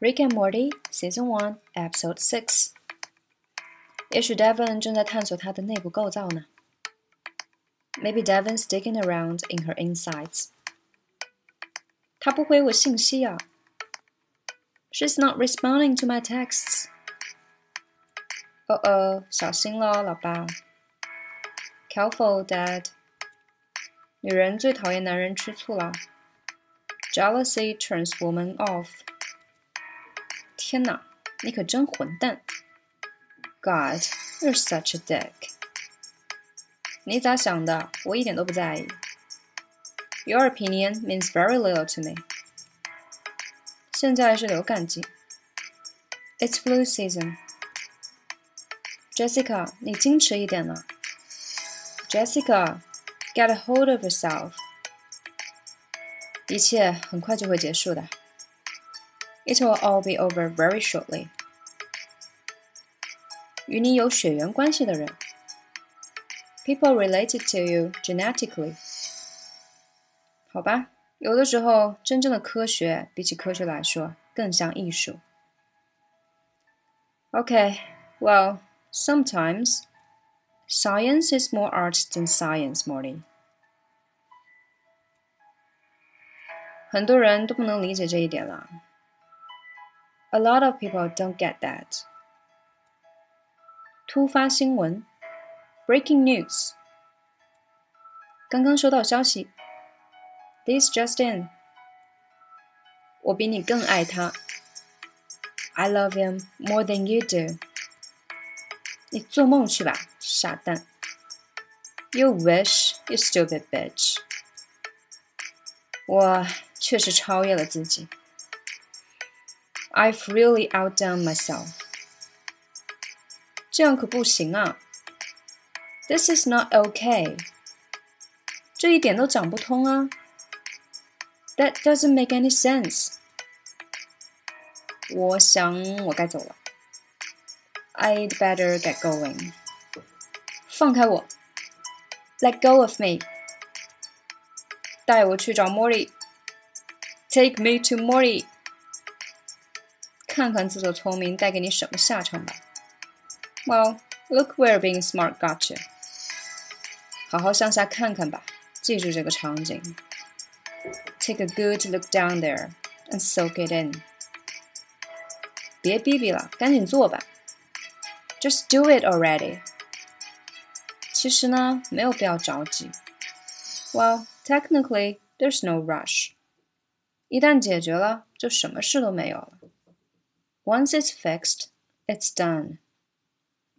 Rick and Morty Season One Episode Six。也许 Devon 正在探索它的内部构造呢。Maybe Devon's digging around in her insides。她不回我信息啊。She's not responding to my texts。哦哦，小心喽，老爸。Careful, Dad。女人最讨厌男人吃醋了。Jealousy turns women off。 天哪，你可真混蛋！God, you're such a dick。你咋想的？我一点都不在意。Your opinion means very little to me。现在是流感季。It's flu season。Jessica，你矜持一点呢。Jessica, get a hold of yourself。一切很快就会结束的。 It will all be over very shortly。与你有血缘关系的人，people related to you genetically。好吧，有的时候真正的科学比起科学来说更像艺术。Okay, well, sometimes science is more art than science, Morty. 很多人都不能理解这一点了。 A lot of people don't get that. 突发新闻，breaking news。刚刚收到消息，this just in。我比你更爱他。I love him more than you do。你做梦去吧，傻蛋。You wish, you stupid bitch。我确实超越了自己。 I've really outdone myself。这样可不行啊！This is not okay。这一点都讲不通啊！That doesn't make any sense。我想我该走了。I'd better get going。放开我！Let go of me。带我去找 Morty。Take me to Morty。 看看自作聪明带给你什么下场吧。well, look where being smart got you. 好好向下看看吧，记住这个场景。Take a good look down there and soak it in. 别逼逼了，赶紧做吧。Just do it already. 其实呢，没有必要着急。Well, technically, there's no rush. 一旦解决了，就什么事都没有了。 Once it's fixed, it's done.